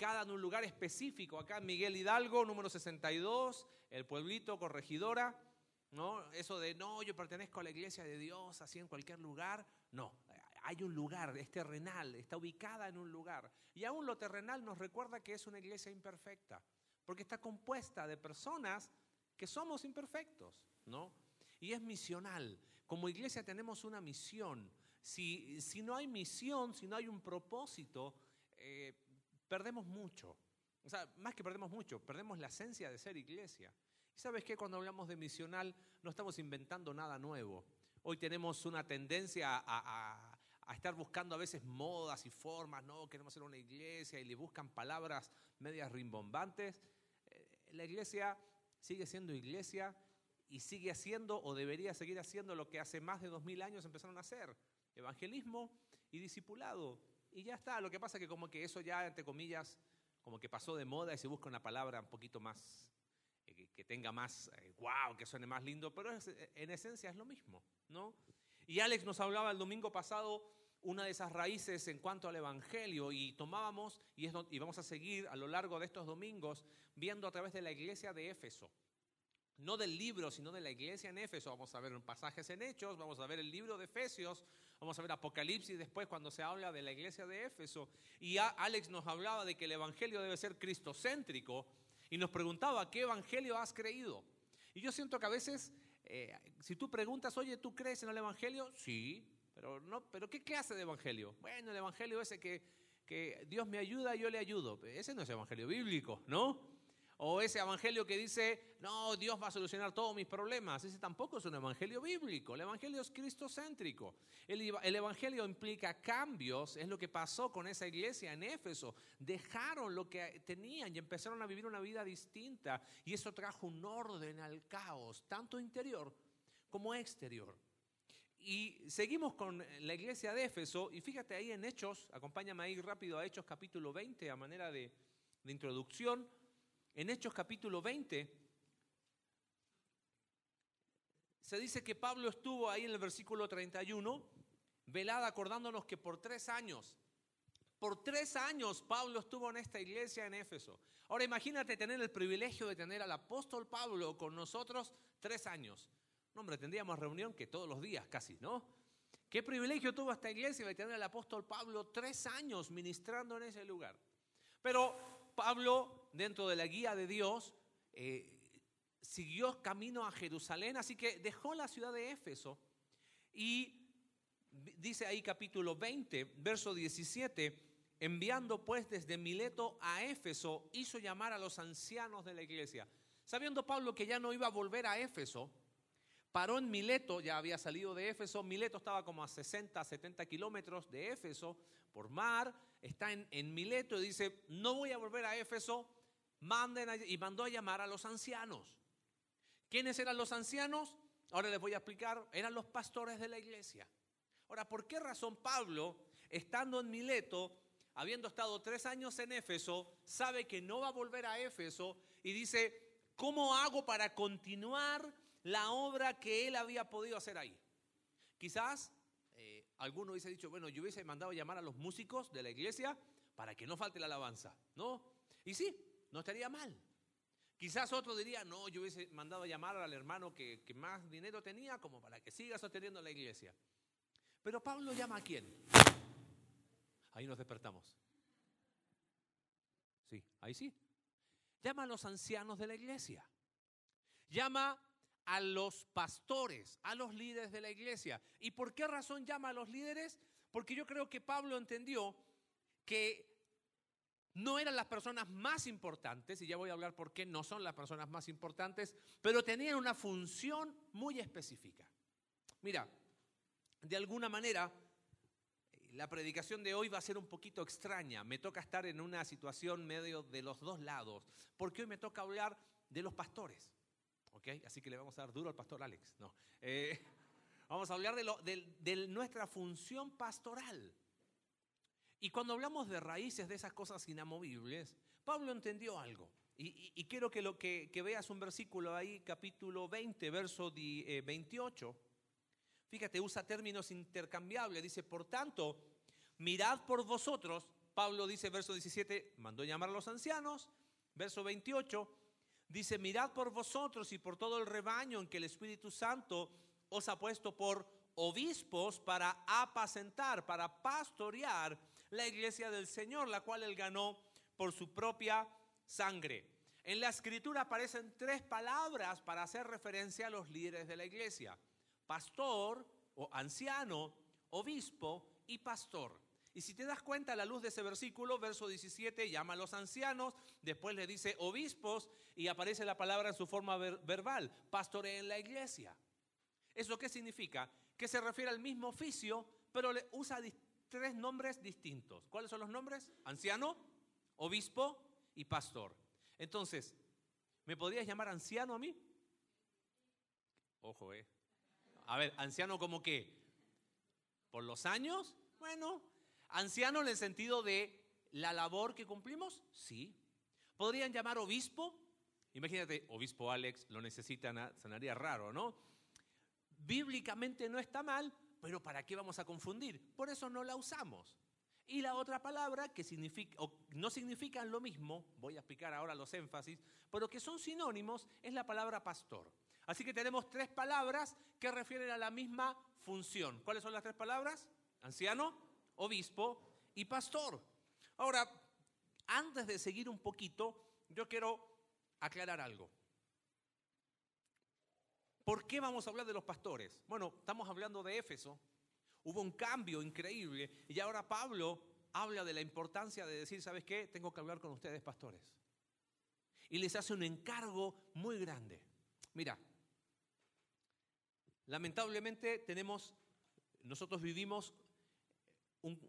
ubicada en un lugar específico, acá Miguel Hidalgo, número 62, el pueblito Corregidora, ¿no? Eso de, no, yo pertenezco a la iglesia de Dios, así en cualquier lugar, no, hay un lugar, es terrenal, está ubicada en un lugar. Y aún lo terrenal nos recuerda que es una iglesia imperfecta, porque está compuesta de personas que somos imperfectos, ¿no? Y es misional. Como iglesia tenemos una misión. Si, si no hay misión, si no hay un propósito, eh, perdemos mucho. O sea, más que perdemos mucho, perdemos la esencia de ser iglesia. Y sabes que cuando hablamos de misional no estamos inventando nada nuevo. Hoy tenemos una tendencia a, a estar buscando a veces modas y formas, no, queremos ser una iglesia y le buscan palabras medias rimbombantes. Eh, la iglesia sigue siendo iglesia y sigue haciendo o debería seguir haciendo lo que hace más de dos mil años empezaron a hacer, evangelismo y discipulado. Y ya está, lo que pasa es que como que eso ya, entre comillas, como que pasó de moda y se busca una palabra un poquito más, eh, que, tenga más, wow, eh, que suene más lindo, pero en esencia es lo mismo, ¿no? Y Alex nos hablaba el domingo pasado una de esas raíces en cuanto al Evangelio y tomábamos, y, y vamos a seguir a lo largo de estos domingos, viendo a través de la iglesia de Éfeso no del libro, sino de la iglesia en Éfeso. Vamos a ver pasajes en Hechos, vamos a ver el libro de Efesios, vamos a ver Apocalipsis después cuando se habla de la iglesia de Éfeso. Y Alex nos hablaba de que el evangelio debe ser cristocéntrico y nos preguntaba, ¿qué evangelio has creído? Y yo siento que a veces, eh, si tú preguntas, oye, ¿tú crees en el evangelio? Sí, pero, no, pero ¿qué clase de evangelio? Bueno, el evangelio ese que, que Dios me ayuda, yo le ayudo. Ese no es evangelio bíblico, ¿no? O ese evangelio que dice, no, Dios va a solucionar todos mis problemas. Ese tampoco es un evangelio bíblico. El evangelio es cristocéntrico. El, el evangelio implica cambios. Es lo que pasó con esa iglesia en Éfeso. Dejaron lo que tenían y empezaron a vivir una vida distinta. Y eso trajo un orden al caos, tanto interior como exterior. Y seguimos con la iglesia de Éfeso. Y fíjate ahí en Hechos, acompáñame ahí rápido a Hechos capítulo 20 a manera de, de introducción. En Hechos capítulo 20 se dice que Pablo estuvo ahí en el versículo 31, velada acordándonos que por tres años, por tres años Pablo estuvo en esta iglesia en Éfeso. Ahora imagínate tener el privilegio de tener al apóstol Pablo con nosotros tres años. No, hombre, tendríamos reunión que todos los días casi, ¿no? ¿Qué privilegio tuvo esta iglesia de tener al apóstol Pablo tres años ministrando en ese lugar? Pero Pablo, dentro de la guía de Dios, eh, siguió camino a Jerusalén, así que dejó la ciudad de Éfeso y dice ahí capítulo 20, verso 17, enviando pues desde Mileto a Éfeso, hizo llamar a los ancianos de la iglesia. Sabiendo Pablo que ya no iba a volver a Éfeso, paró en Mileto, ya había salido de Éfeso, Mileto estaba como a 60, 70 kilómetros de Éfeso por mar, está en, Mileto y dice, no voy a volver a Éfeso, manden y mandó a llamar a los ancianos. ¿Quiénes eran los ancianos? Ahora les voy a explicar, eran los pastores de la iglesia. Ahora, ¿por qué razón Pablo, estando en Mileto, habiendo estado tres años en Éfeso, sabe que no va a volver a Éfeso y dice, ¿cómo hago para continuar la obra que él había podido hacer ahí? Quizás alguno hubiese dicho, bueno, yo hubiese mandado llamar a los músicos de la iglesia para que no falte la alabanza, ¿no? Y sí, no estaría mal. Quizás otro diría, no, yo hubiese mandado llamar al hermano que, más dinero tenía como para que siga sosteniendo la iglesia. Pero Pablo llama a quién? Ahí nos despertamos. Sí, ahí sí. Llama a los ancianos de la iglesia. Llama a los pastores, a los líderes de la iglesia. ¿Y por qué razón llama a los líderes? Porque yo creo que Pablo entendió que no eran las personas más importantes, y ya voy a hablar por qué no son las personas más importantes, pero tenían una función muy específica. Mira, de alguna manera, la predicación de hoy va a ser un poquito extraña. Me toca estar en una situación medio de los dos lados, porque hoy me toca hablar de los pastores. Así que le vamos a dar duro al pastor Alex. No. Eh, vamos a hablar de, nuestra función pastoral. Y cuando hablamos de raíces de esas cosas inamovibles, Pablo entendió algo. Y, quiero que, lo, que, veas un versículo ahí, capítulo 20, verso 28. Eh, Fíjate, usa términos intercambiables. Dice, por tanto, mirad por vosotros. Pablo dice, verso 17, mandó llamar a los ancianos. Verso 28, dice, mirad por vosotros y por todo el rebaño en que el Espíritu Santo os ha puesto por obispos para apacentar, para pastorear la iglesia del Señor, la cual él ganó por su propia sangre. En la escritura aparecen tres palabras para hacer referencia a los líderes de la iglesia. Pastor o anciano, obispo y pastor. Y si te das cuenta a la luz de ese versículo, verso 17, llama a los ancianos, después le dice obispos y aparece la palabra en su forma verbal, pastore en la iglesia. ¿Eso qué significa? Que se refiere al mismo oficio, pero le usa tres nombres distintos. ¿Cuáles son los nombres? Anciano, obispo y pastor. Entonces, ¿me podrías llamar anciano a mí? Ojo, eh. A ver, anciano como qué? ¿Por los años? Bueno, anciano en el sentido de la labor que cumplimos, sí. ¿Podrían llamar obispo? Imagínate, obispo Alex, lo necesitan, sonaría raro, ¿no? Bíblicamente no está mal, pero ¿para qué vamos a confundir? Por eso no la usamos. Y la otra palabra que significa, no significan lo mismo, voy a explicar ahora los énfasis, pero que son sinónimos, es la palabra pastor. Así que tenemos tres palabras que refieren a la misma función. ¿Cuáles son las tres palabras? Anciano, obispo y pastor. Ahora, antes de seguir un poquito, yo quiero aclarar algo. ¿Por qué vamos a hablar de los pastores? Bueno, estamos hablando de Éfeso, Hubo un cambio increíble y ahora Pablo habla de la importancia de decir, ¿sabes qué? Tengo que hablar con ustedes, pastores. Y les hace un encargo muy grande. Mira, lamentablemente tenemos, nosotros vivimos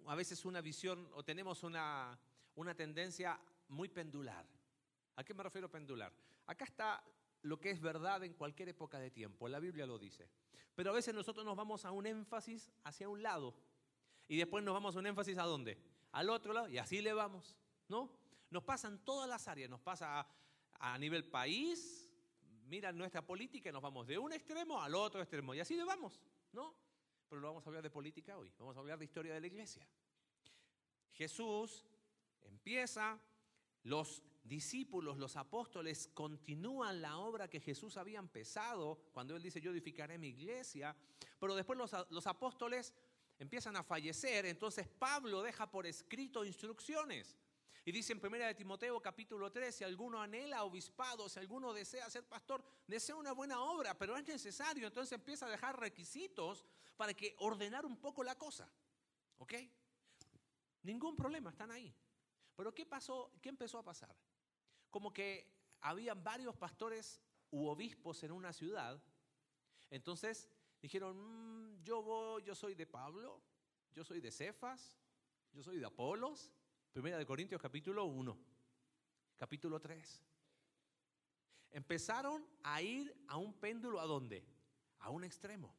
a veces una visión o tenemos una, una tendencia muy pendular. ¿A qué me refiero pendular? Acá está lo que es verdad en cualquier época de tiempo, la Biblia lo dice. Pero a veces nosotros nos vamos a un énfasis hacia un lado y después nos vamos a un énfasis a dónde? Al otro lado y así le vamos, ¿no? Nos pasa en todas las áreas, nos pasa a, nivel país, mira nuestra política y nos vamos de un extremo al otro extremo y así le vamos, ¿no? Pero no vamos a hablar de política hoy, vamos a hablar de historia de la iglesia. Jesús empieza, los discípulos, los apóstoles, continúan la obra que Jesús había empezado cuando Él dice, yo edificaré mi iglesia, pero después los, apóstoles empiezan a fallecer, entonces Pablo deja por escrito instrucciones. Y dice en 1 de Timoteo capítulo 3, si alguno anhela obispado, si alguno desea ser pastor, desea una buena obra, pero es necesario, entonces empieza a dejar requisitos para que ordenar un poco la cosa. ¿Ok? Ningún problema, están ahí. Pero ¿qué pasó? ¿Qué empezó a pasar? Como que habían varios pastores u obispos en una ciudad. Entonces dijeron, mm, yo voy, yo soy de Pablo, yo soy de Cefas, yo soy de Apolos. Primera de Corintios capítulo 1, capítulo 3. Empezaron a ir a un péndulo a dónde? A un extremo.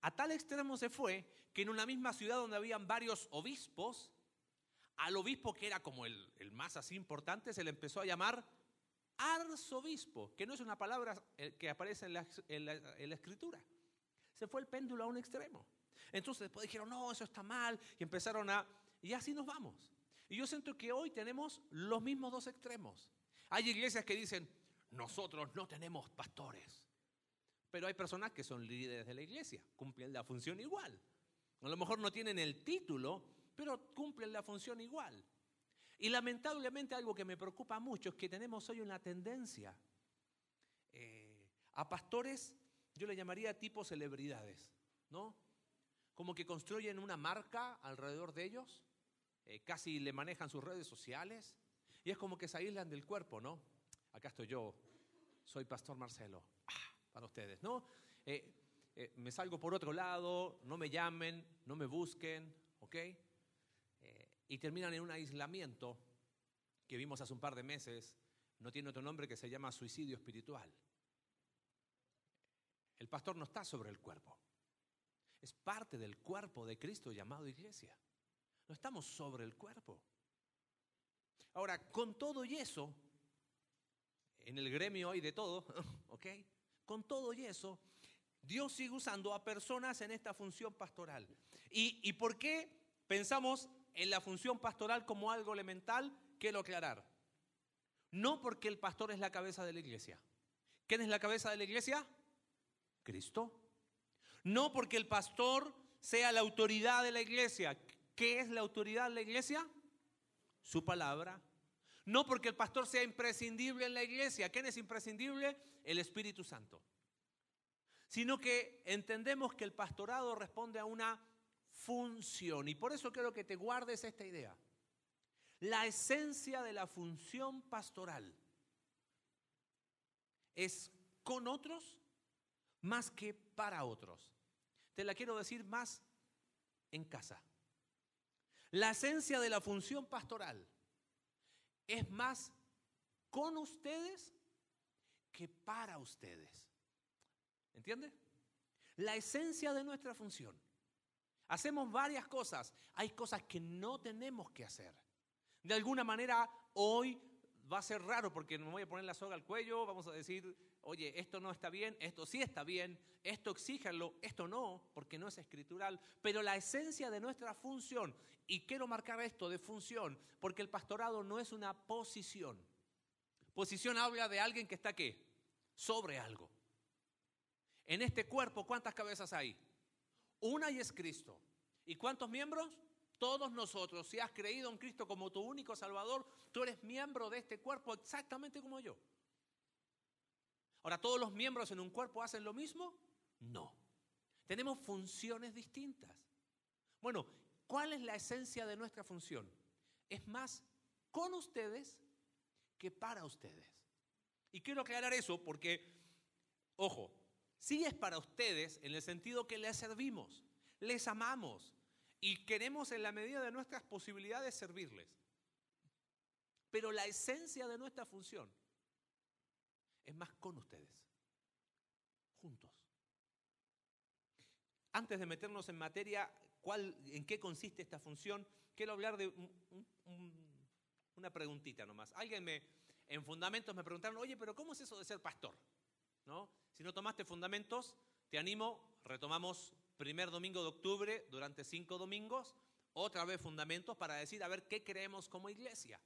A tal extremo se fue que en una misma ciudad donde habían varios obispos, al obispo que era como el, más así importante se le empezó a llamar arzobispo, que no es una palabra eh, que aparece en la, en la escritura. Se fue el péndulo a un extremo. Entonces después dijeron, no, eso está mal, y empezaron a... Y así nos vamos. Y yo siento que hoy tenemos los mismos dos extremos. Hay iglesias que dicen, nosotros no tenemos pastores. Pero hay personas que son líderes de la iglesia, cumplen la función igual. A lo mejor no tienen el título, pero cumplen la función igual. Y lamentablemente algo que me preocupa mucho es que tenemos hoy una tendencia eh, a pastores, yo le llamaría tipo celebridades, ¿no? Como que construyen una marca alrededor de ellos, eh, casi le manejan sus redes sociales, y es como que se aíslan del cuerpo, ¿no? Acá estoy yo, soy Pastor Marcelo, ah, para ustedes, ¿no? Eh, me salgo por otro lado, no me llamen, no me busquen, ¿ok? Y terminan en un aislamiento que vimos hace un par de meses, no tiene otro nombre que se llama suicidio espiritual. El pastor no está sobre el cuerpo, es parte del cuerpo de Cristo llamado iglesia. No estamos sobre el cuerpo. Ahora, con todo y eso, en el gremio hay de todo, ¿ok? Con todo y eso, Dios sigue usando a personas en esta función pastoral. ¿Y, y por qué pensamos en la función pastoral como algo elemental, quiero aclarar. No porque el pastor es la cabeza de la iglesia. ¿Quién es la cabeza de la iglesia? Cristo. No porque el pastor sea la autoridad de la iglesia. ¿Qué es la autoridad de la iglesia? Su palabra. No porque el pastor sea imprescindible en la iglesia. ¿Quién es imprescindible? El Espíritu Santo. Sino que entendemos que el pastorado responde a una función. Y por eso quiero que te guardes esta idea. La esencia de la función pastoral es con otros más que para otros. Te la quiero decir más en casa. La esencia de la función pastoral es más con ustedes que para ustedes. ¿Entiende? La esencia de nuestra función. Hacemos varias cosas. Hay cosas que no tenemos que hacer. De alguna manera, hoy va a ser raro porque me voy a poner la soga al cuello, vamos a decir, oye, esto no está bien, esto sí está bien, esto exíjanlo, esto no, porque no es escritural, pero la esencia de nuestra función, y quiero marcar esto de función, porque el pastorado no es una posición. Posición habla de alguien que está qué? Sobre algo. En este cuerpo, ¿cuántas cabezas hay? Una y es Cristo. ¿Y cuántos miembros? Todos nosotros, si has creído en Cristo como tu único Salvador, tú eres miembro de este cuerpo exactamente como yo. Ahora, ¿todos los miembros en un cuerpo hacen lo mismo? No. Tenemos funciones distintas. Bueno, ¿cuál es la esencia de nuestra función? Es más con ustedes que para ustedes. Y quiero aclarar eso porque, ojo, sí es para ustedes en el sentido que les servimos, les amamos y queremos en la medida de nuestras posibilidades servirles. Pero la esencia de nuestra función es más con ustedes, juntos. Antes de meternos en materia, ¿cuál, ¿en qué consiste esta función? Quiero hablar de una preguntita nomás. Alguien me, en fundamentos me preguntaron, oye, pero ¿cómo es eso de ser pastor? ¿No? Si no tomaste fundamentos, te animo, retomamos primer domingo de octubre durante cinco domingos, otra vez fundamentos para decir, a ver, ¿qué creemos como iglesia?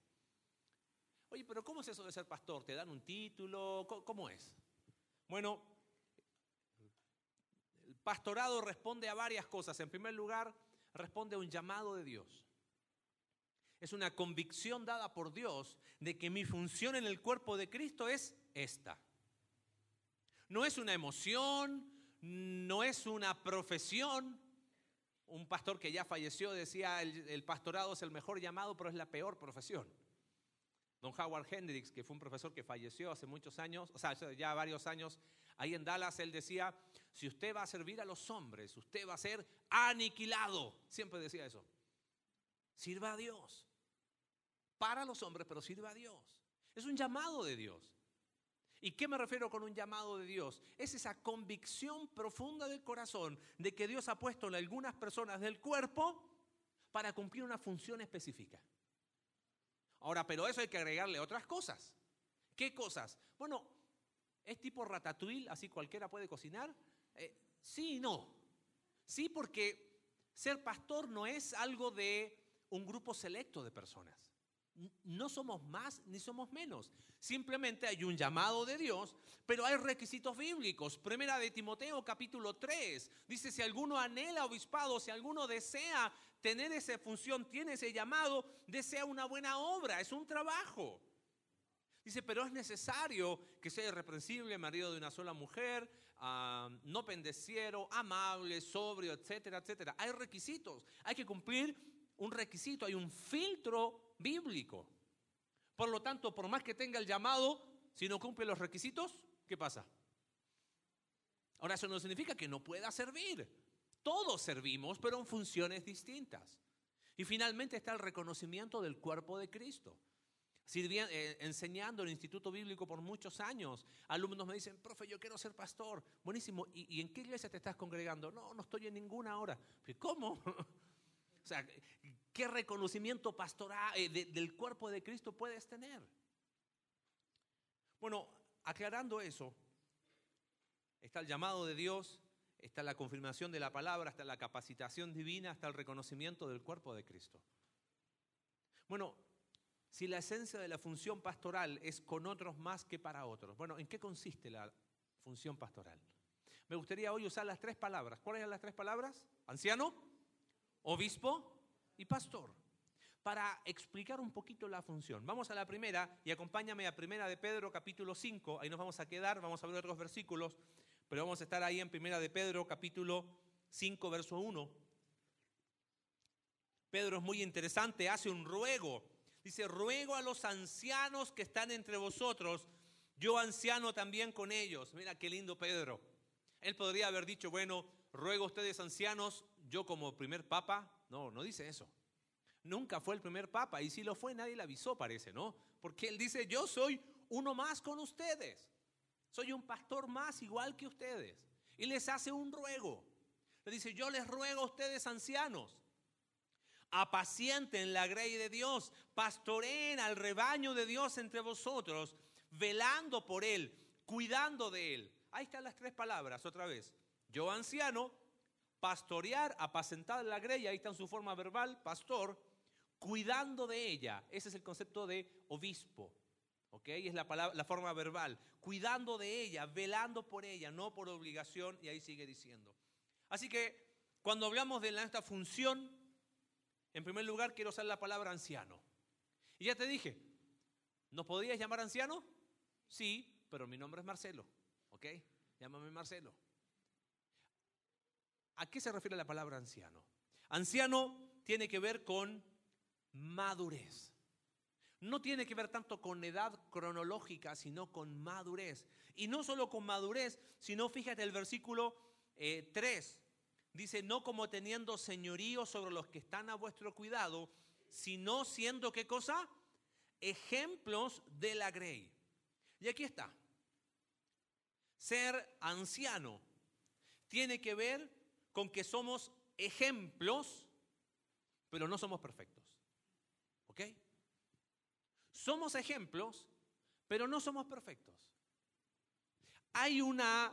Oye, pero ¿cómo es eso de ser pastor? ¿Te dan un título? ¿Cómo es? Bueno, el pastorado responde a varias cosas. En primer lugar, responde a un llamado de Dios. Es una convicción dada por Dios de que mi función en el cuerpo de Cristo es esta. No es una emoción, no es una profesión. Un pastor que ya falleció decía, el, pastorado es el mejor llamado, pero es la peor profesión. Don Howard Hendricks, que fue un profesor que falleció hace muchos años, o sea, ya varios años, ahí en Dallas, él decía, si usted va a servir a los hombres, usted va a ser aniquilado. Siempre decía eso. Sirva a Dios. Para los hombres, pero sirva a Dios. Es un llamado de Dios. ¿Y qué me refiero con un llamado de Dios? Es esa convicción profunda del corazón de que Dios ha puesto en algunas personas del cuerpo para cumplir una función específica. Ahora, pero eso hay que agregarle otras cosas. ¿Qué cosas? Bueno, ¿es tipo ratatouille, así cualquiera puede cocinar? Eh, sí y no. Sí, porque ser pastor no es algo de un grupo selecto de personas. No somos más ni somos menos. Simplemente hay un llamado de Dios, pero hay requisitos bíblicos. Primera de Timoteo capítulo 3 dice, si alguno anhela obispado, si alguno desea tener esa función, tiene ese llamado, desea una buena obra, es un trabajo. Dice, pero es necesario que sea irreprensible, marido de una sola mujer, ah, no pendeciero, amable, sobrio, etcétera, etcétera. Hay requisitos, hay que cumplir un requisito, hay un filtro bíblico. Por lo tanto, por más que tenga el llamado, si no cumple los requisitos, ¿qué pasa? Ahora, eso no significa que no pueda servir. Todos servimos, pero en funciones distintas. Y finalmente está el reconocimiento del cuerpo de Cristo. Eh, enseñando en el Instituto Bíblico por muchos años, alumnos me dicen, profe, yo quiero ser pastor. Buenísimo. ¿Y, en qué iglesia te estás congregando? No, no estoy en ninguna ahora. ¿Cómo? o sea, ¿qué reconocimiento pastoral eh, del cuerpo de Cristo puedes tener? Bueno, aclarando eso, está el llamado de Dios está la confirmación de la palabra, está la capacitación divina, está el reconocimiento del cuerpo de Cristo. Bueno, si la esencia de la función pastoral es con otros más que para otros, bueno, ¿en qué consiste la función pastoral? Me gustaría hoy usar las tres palabras. ¿Cuáles son las tres palabras? Anciano, obispo y pastor. Para explicar un poquito la función. Vamos a la primera y acompáñame a primera de Pedro capítulo 5. Ahí nos vamos a quedar, vamos a ver otros versículos, pero vamos a estar ahí en primera de Pedro capítulo 5, verso 1. Pedro es muy interesante, hace un ruego. Dice, ruego a los ancianos que están entre vosotros, yo anciano también con ellos. Mira qué lindo Pedro. Él podría haber dicho, bueno, ruego a ustedes ancianos, yo como primer papa. No, no dice eso. Nunca fue el primer papa y si lo fue nadie le avisó, parece, ¿no? Porque él dice, yo soy uno más con ustedes. Soy un pastor más igual que ustedes. Y les hace un ruego. Le dice, yo les ruego a ustedes ancianos, apacienten la grey de Dios, pastoreen al rebaño de Dios entre vosotros, velando por él, cuidando de él. Ahí están las tres palabras, otra vez. Yo anciano, pastorear, apacentar la grey, ahí está en su forma verbal, pastor, cuidando de ella. Ese es el concepto de obispo. ¿Ok? Es la, palabra, la forma verbal. Cuidando de ella, velando por ella, no por obligación, y ahí sigue diciendo. Así que cuando hablamos de esta función, en primer lugar quiero usar la palabra anciano. Y ya te dije, ¿nos podías llamar anciano? Sí, pero mi nombre es Marcelo. ¿Ok? Llámame Marcelo. ¿A qué se refiere la palabra anciano? Anciano tiene que ver con madurez. No tiene que ver tanto con edad cronológica, sino con madurez. Y no solo con madurez, sino fíjate el versículo 3. Eh, Dice, no como teniendo señorío sobre los que están a vuestro cuidado, sino siendo qué cosa? Ejemplos de la grey. Y aquí está. Ser anciano tiene que ver con que somos ejemplos, pero no somos perfectos. ¿Ok? Somos ejemplos, pero no somos perfectos. Hay una...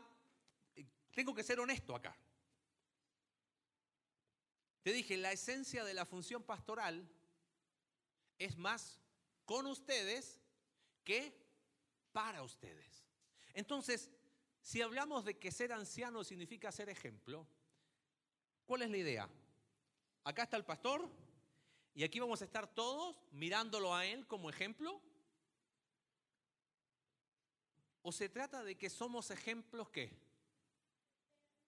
Tengo que ser honesto acá. Te dije, la esencia de la función pastoral es más con ustedes que para ustedes. Entonces, si hablamos de que ser anciano significa ser ejemplo, ¿cuál es la idea? Acá está el pastor y aquí vamos a estar todos mirándolo a él como ejemplo. ¿O se trata de que somos ejemplos qué?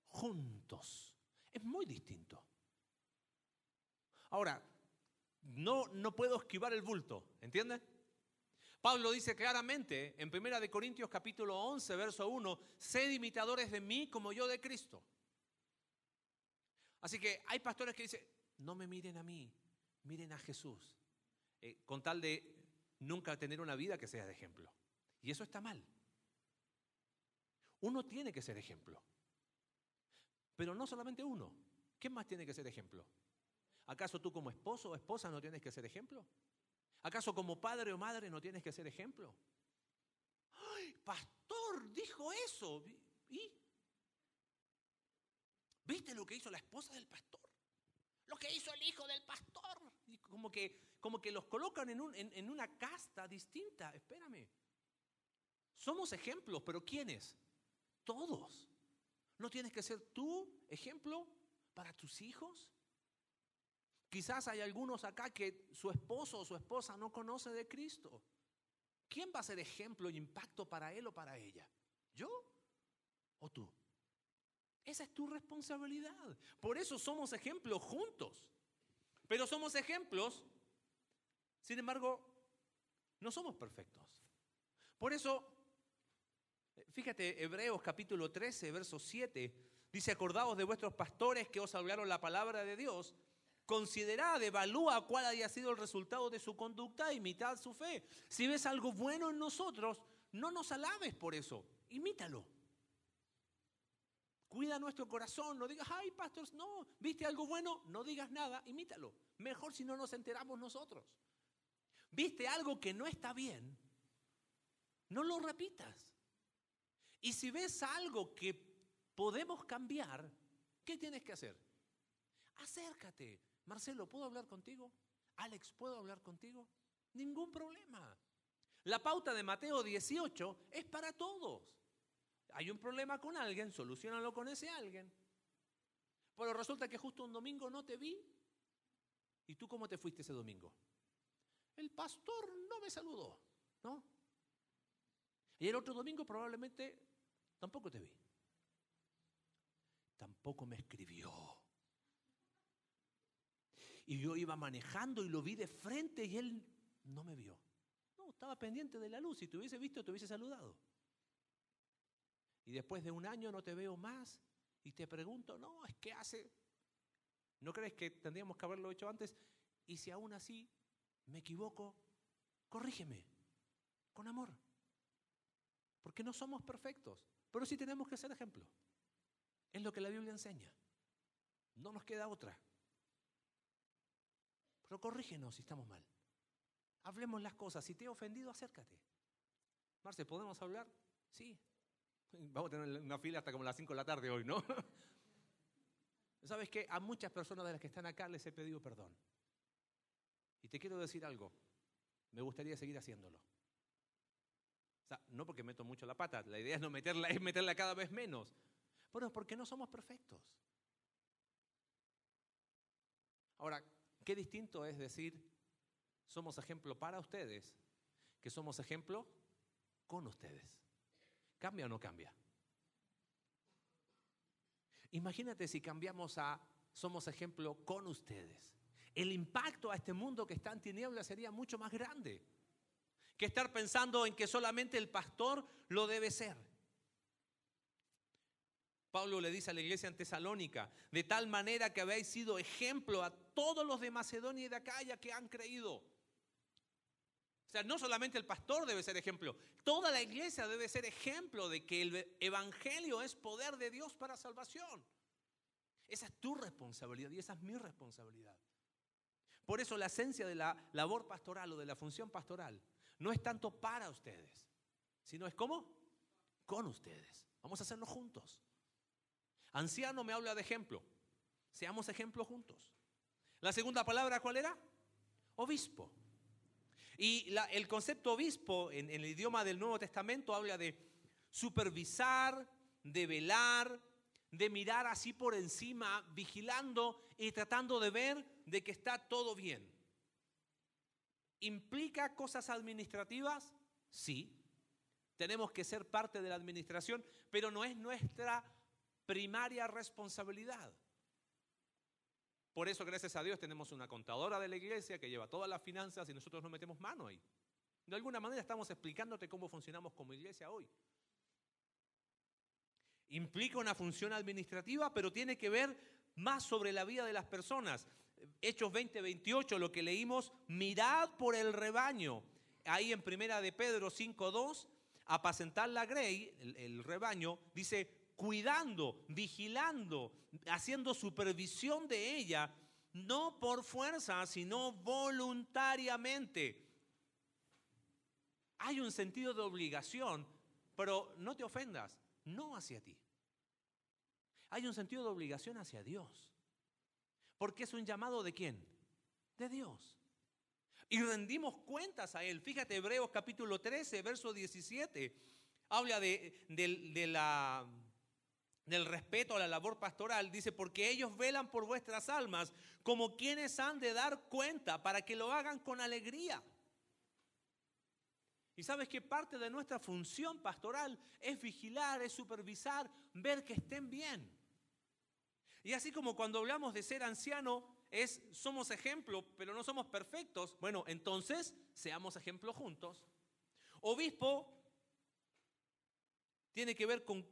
Juntos. Es muy distinto. Ahora, no, no puedo esquivar el bulto, ¿entiendes? Pablo dice claramente en 1 de Corintios capítulo 11, verso 1, sed imitadores de mí como yo de Cristo. Así que hay pastores que dicen, no me miren a mí, miren a Jesús, eh, con tal de nunca tener una vida que sea de ejemplo. Y eso está mal. Uno tiene que ser ejemplo. Pero no solamente uno. ¿Quién más tiene que ser ejemplo? ¿Acaso tú como esposo o esposa no tienes que ser ejemplo? ¿Acaso como padre o madre no tienes que ser ejemplo? ¡Ay, pastor, dijo eso! ¿Y? ¿Viste lo que hizo la esposa del pastor? Lo que hizo el hijo del pastor. Y como, que, como que los colocan en, un, en una casta distinta. Espérame. Somos ejemplos, pero ¿quiénes? Todos. ¿No tienes que ser tú ejemplo para tus hijos? Quizás hay algunos acá que su esposo o su esposa no conoce de Cristo. ¿Quién va a ser ejemplo y impacto para él o para ella? ¿Yo o tú? Esa es tu responsabilidad. Por eso somos ejemplos juntos. Pero somos ejemplos, sin embargo, no somos perfectos. Por eso, fíjate, Hebreos capítulo 13, verso 7, dice, acordaos de vuestros pastores que os hablaron la palabra de Dios Considerad, evalúa cuál haya sido el resultado de su conducta imitad su fe. Si ves algo bueno en nosotros, no nos alabes por eso, imítalo. Cuida nuestro corazón, no digas, ay, pastor, no, viste algo bueno, no digas nada, imítalo. Mejor si no nos enteramos nosotros. Viste algo que no está bien, no lo repitas. Y si ves algo que podemos cambiar, ¿qué tienes que hacer? Acércate, Marcelo, ¿puedo hablar contigo? Alex, ¿puedo hablar contigo? Ningún problema. La pauta de Mateo 18 es para todos. Hay un problema con alguien, solucionalo con ese alguien. Pero resulta que justo un domingo no te vi. ¿Y tú cómo te fuiste ese domingo? El pastor no me saludó, ¿no? Y el otro domingo probablemente tampoco te vi. Tampoco me escribió. Y yo iba manejando y lo vi de frente y él no me vio. No, estaba pendiente de la luz. Si te hubiese visto, te hubiese saludado. Y después de un año no te veo más y te pregunto, no, es que hace... ¿No crees que tendríamos que haberlo hecho antes? Y si aún así me equivoco, corrígeme, con amor. Porque no somos perfectos, pero sí tenemos que ser ejemplo. Es lo que la Biblia enseña. No nos queda otra. Pero corrígenos si estamos mal. Hablemos las cosas. Si te he ofendido, acércate. Marce, ¿podemos hablar? Sí. Vamos a tener una fila hasta como las 5 de la tarde hoy, ¿no? ¿Sabes qué? A muchas personas de las que están acá les he pedido perdón. Y te quiero decir algo. Me gustaría seguir haciéndolo. O sea, no porque meto mucho la pata, la idea es no meterla, es meterla cada vez menos. Es porque no somos perfectos. Ahora, qué distinto es decir, somos ejemplo para ustedes, que somos ejemplo con ustedes. ¿Cambia o no cambia? Imagínate si cambiamos a somos ejemplo con ustedes. El impacto a este mundo que está en tinieblas sería mucho más grande que estar pensando en que solamente el pastor lo debe ser. Pablo le dice a la iglesia en Tesalónica, de tal manera que habéis sido ejemplo a todos los de Macedonia y de Acaya que han creído. O sea, no solamente el pastor debe ser ejemplo, toda la iglesia debe ser ejemplo de que el Evangelio es poder de Dios para salvación. Esa es tu responsabilidad y esa es mi responsabilidad. Por eso la esencia de la labor pastoral o de la función pastoral no es tanto para ustedes, sino es como con ustedes. Vamos a hacerlo juntos. Anciano me habla de ejemplo. Seamos ejemplo juntos. La segunda palabra, ¿cuál era? Obispo. Y el concepto obispo en, en el idioma del Nuevo Testamento habla de supervisar, de velar, de mirar así por encima, vigilando y tratando de ver de que está todo bien. ¿Implica cosas administrativas? Sí. Tenemos que ser parte de la administración, pero no es nuestra primaria responsabilidad. Por eso, gracias a Dios, tenemos una contadora de la iglesia que lleva todas las finanzas y nosotros no metemos mano ahí. De alguna manera estamos explicándote cómo funcionamos como iglesia hoy. Implica una función administrativa, pero tiene que ver más sobre la vida de las personas. Hechos 20, 28, lo que leímos, mirad por el rebaño. Ahí en primera de Pedro 5, 2, apacentar la grey, el, el rebaño, dice, cuidando, vigilando, haciendo supervisión de ella, no por fuerza, sino voluntariamente. Hay un sentido de obligación, pero no te ofendas, no hacia ti. Hay un sentido de obligación hacia Dios. Porque es un llamado de quién? De Dios. Y rendimos cuentas a Él. Fíjate, Hebreos capítulo 13, verso 17, habla de, la del respeto a la labor pastoral, dice, porque ellos velan por vuestras almas como quienes han de dar cuenta para que lo hagan con alegría. Y sabes que parte de nuestra función pastoral es vigilar, es supervisar, ver que estén bien. Y así como cuando hablamos de ser anciano, es somos ejemplo, pero no somos perfectos, bueno, entonces seamos ejemplo juntos. Obispo tiene que ver con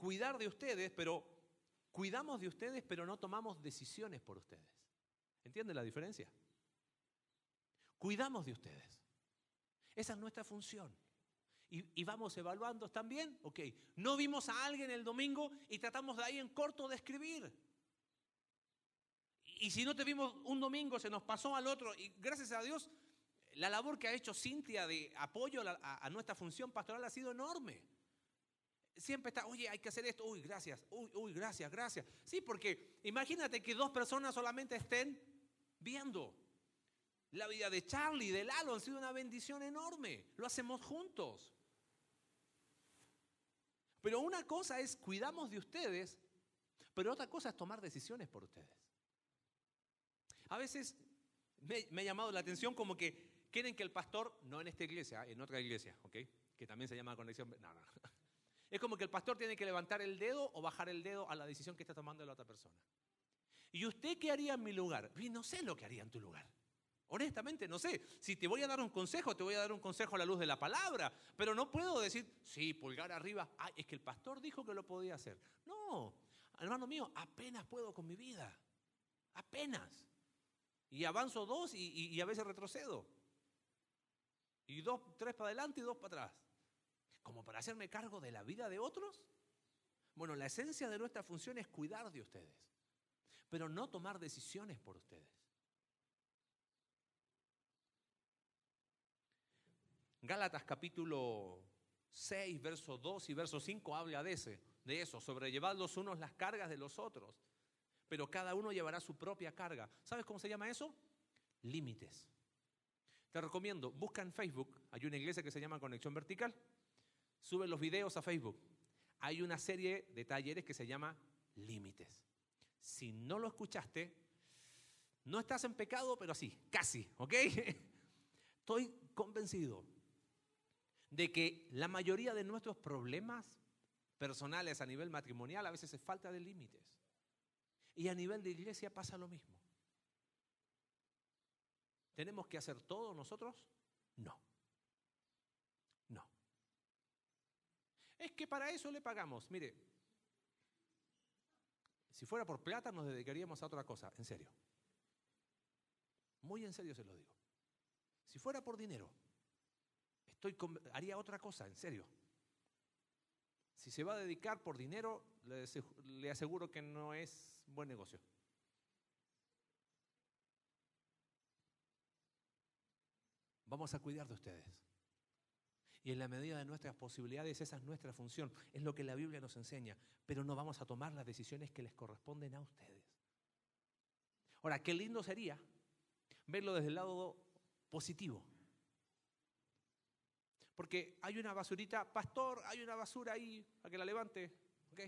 cuidar de ustedes, pero cuidamos de ustedes, pero no tomamos decisiones por ustedes. ¿Entienden la diferencia? Cuidamos de ustedes. Esa es nuestra función. Y, vamos evaluando también, ok, no vimos a alguien el domingo y tratamos de ahí en corto de escribir. Y si no te vimos un domingo, se nos pasó al otro. Y gracias a Dios, la labor que ha hecho Cintia de apoyo a nuestra función pastoral ha sido enorme siempre está, oye, hay que hacer esto, uy, gracias, uy, uy, gracias, gracias. Sí, porque imagínate que dos personas solamente estén viendo. La vida de Charlie, de Lalo, han sido una bendición enorme. Lo hacemos juntos. Pero una cosa es cuidamos de ustedes, pero otra cosa es tomar decisiones por ustedes. A veces me, ha llamado la atención como que quieren que el pastor, no en esta iglesia, en otra iglesia, ¿ok? Que también se llama conexión. No, no. Es como que el pastor tiene que levantar el dedo o bajar el dedo a la decisión que está tomando la otra persona. ¿Y usted qué haría en mi lugar? no sé lo que haría en tu lugar. Honestamente, no sé. Si te voy a dar un consejo, te voy a dar un consejo a la luz de la palabra. Pero no puedo decir, sí, pulgar arriba. Ah, es que el pastor dijo que lo podía hacer. No, hermano mío, apenas puedo con mi vida. Apenas. Y avanzo dos y, a veces retrocedo. Y dos, tres para adelante y dos para atrás. ¿Como para hacerme cargo de la vida de otros? Bueno, la esencia de nuestra función es cuidar de ustedes, pero no tomar decisiones por ustedes. Gálatas capítulo 6, verso 2 y verso 5 habla de, ese, de eso, sobrellevar los unos las cargas de los otros, pero cada uno llevará su propia carga. ¿Sabes cómo se llama eso? Límites. Te recomiendo, busca en Facebook, hay una iglesia que se llama Conexión Vertical, sube los videos a Facebook. Hay una serie de talleres que se llama Límites. Si no lo escuchaste, no estás en pecado, pero sí, casi, ¿ok? Estoy convencido de que la mayoría de nuestros problemas personales a nivel matrimonial a veces es falta de límites. Y a nivel de iglesia pasa lo mismo. ¿Tenemos que hacer todo nosotros? No. No. Es que para eso le pagamos. Mire, si fuera por plata nos dedicaríamos a otra cosa, en serio. Muy en serio se lo digo. Si fuera por dinero, haría otra cosa, en serio. Si se va a dedicar por dinero, le aseguro que no es buen negocio. Vamos a cuidar de ustedes. Y en la medida de nuestras posibilidades, esa es nuestra función, es lo que la Biblia nos enseña, pero no vamos a tomar las decisiones que les corresponden a ustedes. Ahora, qué lindo sería verlo desde el lado positivo. Porque hay una basurita, pastor, hay una basura ahí, para que la levante. ¿ok?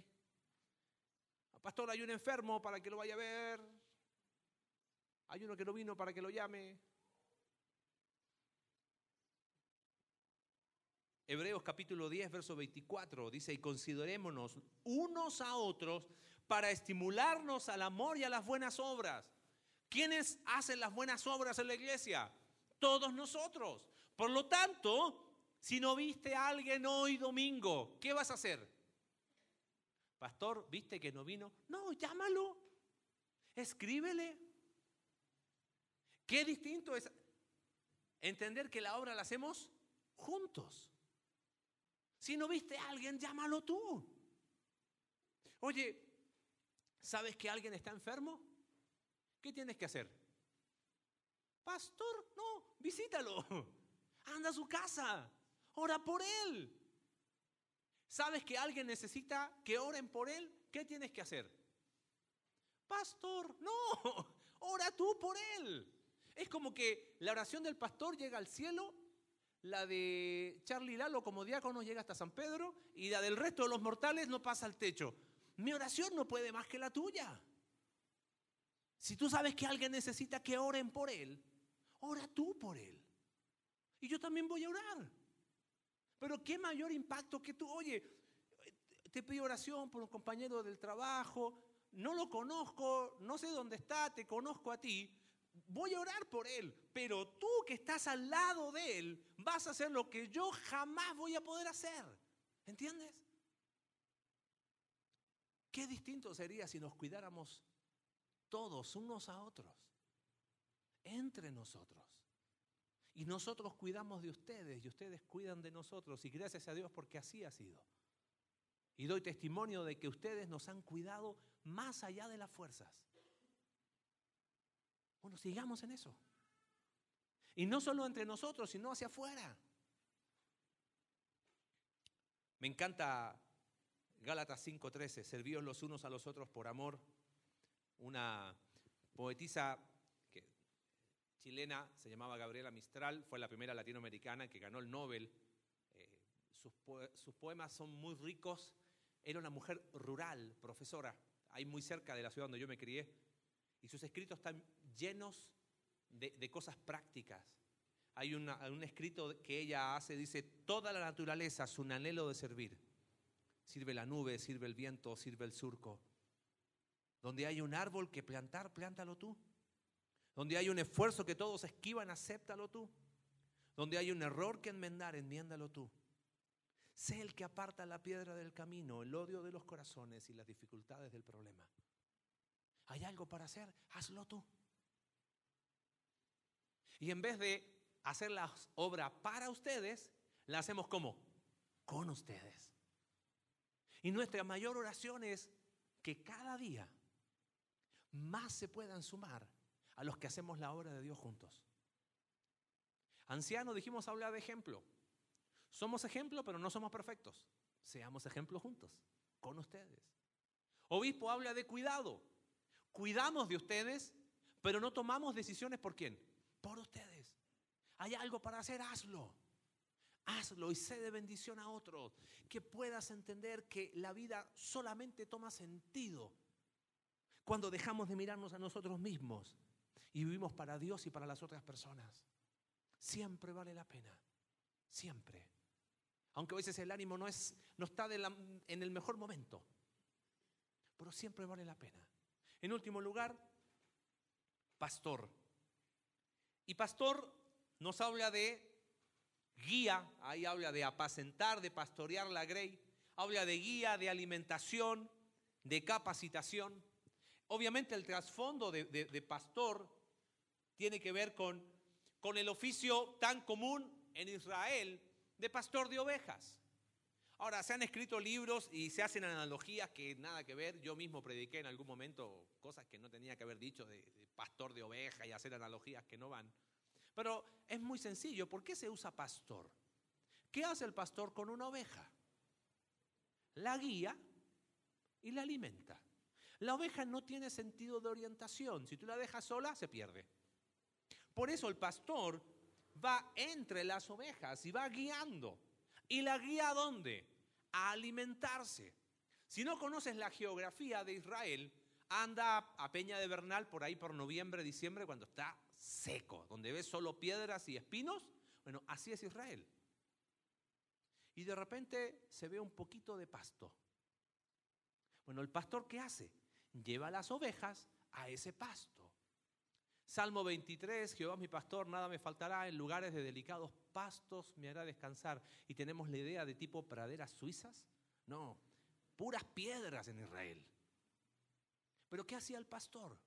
Pastor, hay un enfermo para que lo vaya a ver. Hay uno que no vino para que lo llame. Hebreos capítulo 10, verso 24 dice, y considerémonos unos a otros para estimularnos al amor y a las buenas obras. ¿Quiénes hacen las buenas obras en la iglesia? Todos nosotros. Por lo tanto, si no viste a alguien hoy domingo, ¿qué vas a hacer? Pastor, ¿viste que no vino? No, llámalo. Escríbele. Qué distinto es entender que la obra la hacemos juntos. Si no viste a alguien, llámalo tú. Oye, ¿sabes que alguien está enfermo? ¿Qué tienes que hacer? Pastor, no, visítalo. Anda a su casa. Ora por él. ¿Sabes que alguien necesita que oren por él? ¿Qué tienes que hacer? Pastor, no, ora tú por él. Es como que la oración del pastor llega al cielo, la de Charlie Lalo como diácono llega hasta San Pedro y la del resto de los mortales no pasa al techo. Mi oración no puede más que la tuya. Si tú sabes que alguien necesita que oren por él, ora tú por él. Y yo también voy a orar. Pero qué mayor impacto que tú, oye, te pido oración por un compañero del trabajo, no lo conozco, no sé dónde está, te conozco a ti, voy a orar por él, pero tú que estás al lado de él vas a hacer lo que yo jamás voy a poder hacer. ¿Entiendes? Qué distinto sería si nos cuidáramos todos unos a otros, entre nosotros. Y nosotros cuidamos de ustedes y ustedes cuidan de nosotros. Y gracias a Dios porque así ha sido. Y doy testimonio de que ustedes nos han cuidado más allá de las fuerzas. Bueno, sigamos en eso. Y no solo entre nosotros, sino hacia afuera. Me encanta Gálatas 5:13, servíos los unos a los otros por amor. Una poetisa chilena, se llamaba Gabriela Mistral, fue la primera latinoamericana que ganó el Nobel. Eh, sus, sus poemas son muy ricos. Era una mujer rural, profesora, ahí muy cerca de la ciudad donde yo me crié. Y sus escritos están llenos de, cosas prácticas. Hay un escrito que ella hace, dice, toda la naturaleza es un anhelo de servir. Sirve la nube, sirve el viento, sirve el surco. Donde hay un árbol que plantar, plántalo tú. Donde hay un esfuerzo que todos esquivan, acéptalo tú. Donde hay un error que enmendar, enmiéndalo tú. Sé el que aparta la piedra del camino, el odio de los corazones y las dificultades del problema. ¿Hay algo para hacer? Hazlo tú. Y en vez de hacer la obra para ustedes, la hacemos como? Con ustedes. Y nuestra mayor oración es que cada día más se puedan sumar a los que hacemos la obra de Dios juntos. Anciano, dijimos hablar de ejemplo. Somos ejemplo, pero no somos perfectos. Seamos ejemplo juntos, con ustedes. Obispo habla de cuidado. Cuidamos de ustedes, pero no tomamos decisiones por quién por ustedes. Hay algo para hacer, hazlo. Hazlo y sé de bendición a otros. Que puedas entender que la vida solamente toma sentido cuando dejamos de mirarnos a nosotros mismos y vivimos para Dios y para las otras personas. Siempre vale la pena. Siempre. Aunque a veces el ánimo no, es, no está en el mejor momento. Pero siempre vale la pena. En último lugar, pastor. Y pastor nos habla de guía, ahí habla de apacentar, de pastorear la grey, habla de guía, de alimentación, de capacitación. Obviamente el trasfondo de, pastor tiene que ver con, con el oficio tan común en Israel de pastor de ovejas. Ahora, se han escrito libros y se hacen analogías que nada que ver. Yo mismo prediqué en algún momento cosas que no tenía que haber dicho de, pastor de oveja y hacer analogías que no van. Pero es muy sencillo. ¿Por qué se usa pastor? ¿Qué hace el pastor con una oveja? La guía y la alimenta. La oveja no tiene sentido de orientación. Si tú la dejas sola, se pierde. Por eso el pastor va entre las ovejas y va guiando. ¿Y la guía a dónde? A alimentarse. Si no conoces la geografía de Israel, anda a Peña de Bernal por ahí por noviembre, diciembre, cuando está seco, donde ves solo piedras y espinos. Bueno, así es Israel. Y de repente se ve un poquito de pasto. Bueno, el pastor ¿qué hace? Lleva las ovejas a ese pasto. Salmo 23, Jehová mi pastor, nada me faltará, en lugares de delicados pastos me hará descansar. Y tenemos la idea de tipo praderas suizas. No, puras piedras en Israel. Pero ¿qué hacía el pastor?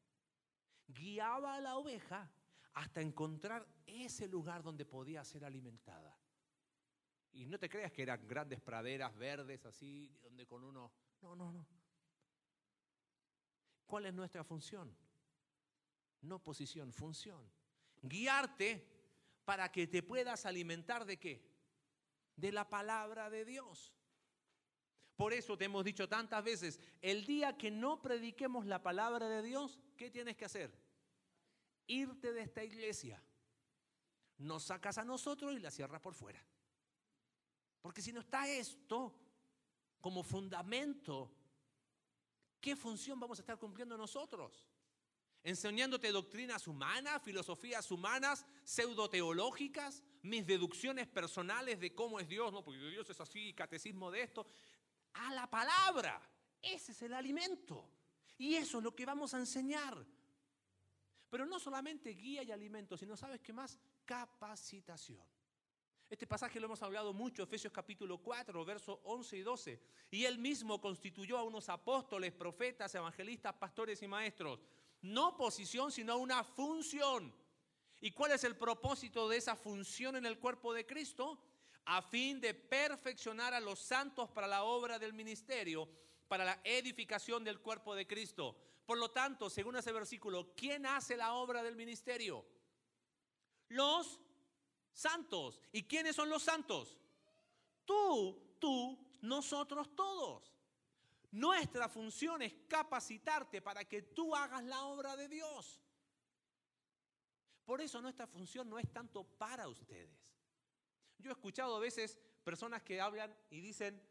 Guiaba a la oveja hasta encontrar ese lugar donde podía ser alimentada. Y no te creas que eran grandes praderas verdes así, donde con uno... No, no, no. ¿Cuál es nuestra función? No posición, función. Guiarte para que te puedas alimentar de qué? De la palabra de Dios. Por eso te hemos dicho tantas veces, el día que no prediquemos la palabra de Dios, ¿qué tienes que hacer? Irte de esta iglesia. Nos sacas a nosotros y la cierras por fuera. Porque si no está esto como fundamento, ¿qué función vamos a estar cumpliendo nosotros? Enseñándote doctrinas humanas, filosofías humanas, pseudoteológicas, mis deducciones personales de cómo es Dios, no, porque Dios es así, catecismo de esto, a la palabra. Ese es el alimento. Y eso es lo que vamos a enseñar. Pero no solamente guía y alimento, sino, ¿sabes qué más? Capacitación. Este pasaje lo hemos hablado mucho, Efesios capítulo 4, versos 11 y 12. Y él mismo constituyó a unos apóstoles, profetas, evangelistas, pastores y maestros no posición, sino una función. ¿Y cuál es el propósito de esa función en el cuerpo de Cristo? A fin de perfeccionar a los santos para la obra del ministerio, para la edificación del cuerpo de Cristo. Por lo tanto, según ese versículo, ¿quién hace la obra del ministerio? Los santos. ¿Y quiénes son los santos? Tú, tú, nosotros todos. Nuestra función es capacitarte para que tú hagas la obra de Dios. Por eso nuestra función no es tanto para ustedes. Yo he escuchado a veces personas que hablan y dicen,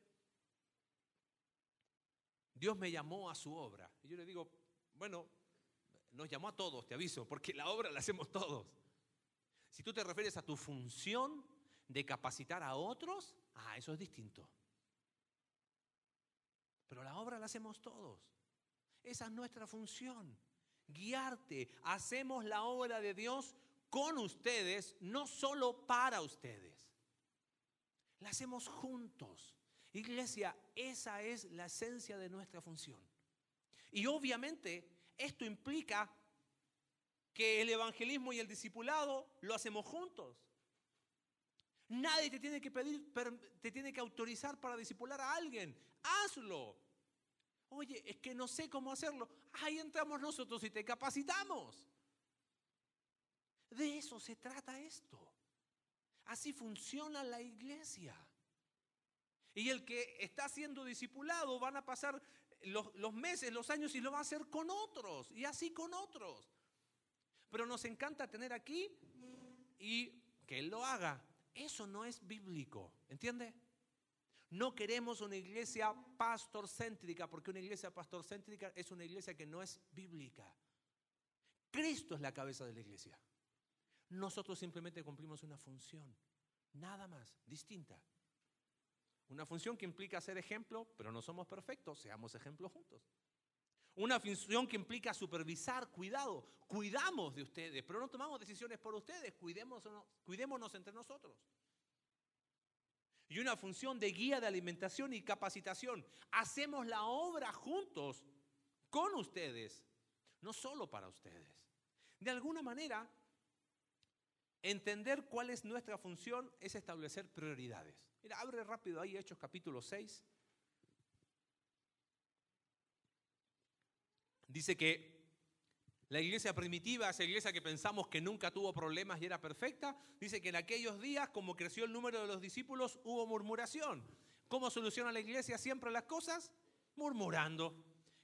Dios me llamó a su obra. Y yo le digo, bueno, nos llamó a todos, te aviso, porque la obra la hacemos todos. Si tú te refieres a tu función de capacitar a otros, ah, eso es distinto. Pero la obra la hacemos todos. Esa es nuestra función. Guiarte. Hacemos la obra de Dios con ustedes, no solo para ustedes. La hacemos juntos. Iglesia, esa es la esencia de nuestra función. Y obviamente esto implica que el evangelismo y el discipulado lo hacemos juntos. Nadie te tiene que pedir, te tiene que autorizar para discipular a alguien. Hazlo. Oye, es que no sé cómo hacerlo. Ahí entramos nosotros y te capacitamos. De eso se trata esto. Así funciona la iglesia. Y el que está siendo discipulado van a pasar los, los, meses, los años y lo va a hacer con otros y así con otros. Pero nos encanta tener aquí y que Él lo haga. Eso no es bíblico, ¿entiende? No queremos una iglesia pastorcéntrica, porque una iglesia pastorcéntrica es una iglesia que no es bíblica. Cristo es la cabeza de la iglesia. Nosotros simplemente cumplimos una función, nada más, distinta. Una función que implica ser ejemplo, pero no somos perfectos, seamos ejemplos juntos. Una función que implica supervisar, cuidado, cuidamos de ustedes, pero no tomamos decisiones por ustedes, cuidémonos, cuidémonos entre nosotros. Y una función de guía de alimentación y capacitación. Hacemos la obra juntos con ustedes, no solo para ustedes. De alguna manera, entender cuál es nuestra función es establecer prioridades. Mira, abre rápido ahí Hechos capítulo 6. Dice que la iglesia primitiva, esa iglesia que pensamos que nunca tuvo problemas y era perfecta, dice que en aquellos días, como creció el número de los discípulos, hubo murmuración. ¿Cómo soluciona la iglesia siempre las cosas? Murmurando.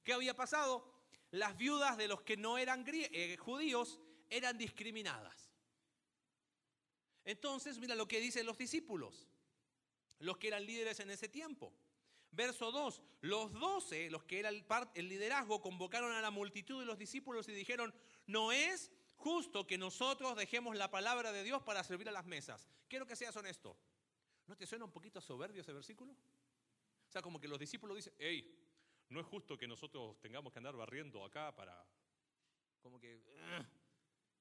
¿Qué había pasado? Las viudas de los que no eran eh, judíos eran discriminadas. Entonces, mira lo que dicen los discípulos, los que eran líderes en ese tiempo. Verso 2, los doce, los que era el, liderazgo, convocaron a la multitud de los discípulos y dijeron, no es justo que nosotros dejemos la palabra de Dios para servir a las mesas. Quiero que seas honesto. ¿No te suena un poquito soberbio ese versículo? O sea, como que los discípulos dicen, hey, no es justo que nosotros tengamos que andar barriendo acá para... Como que...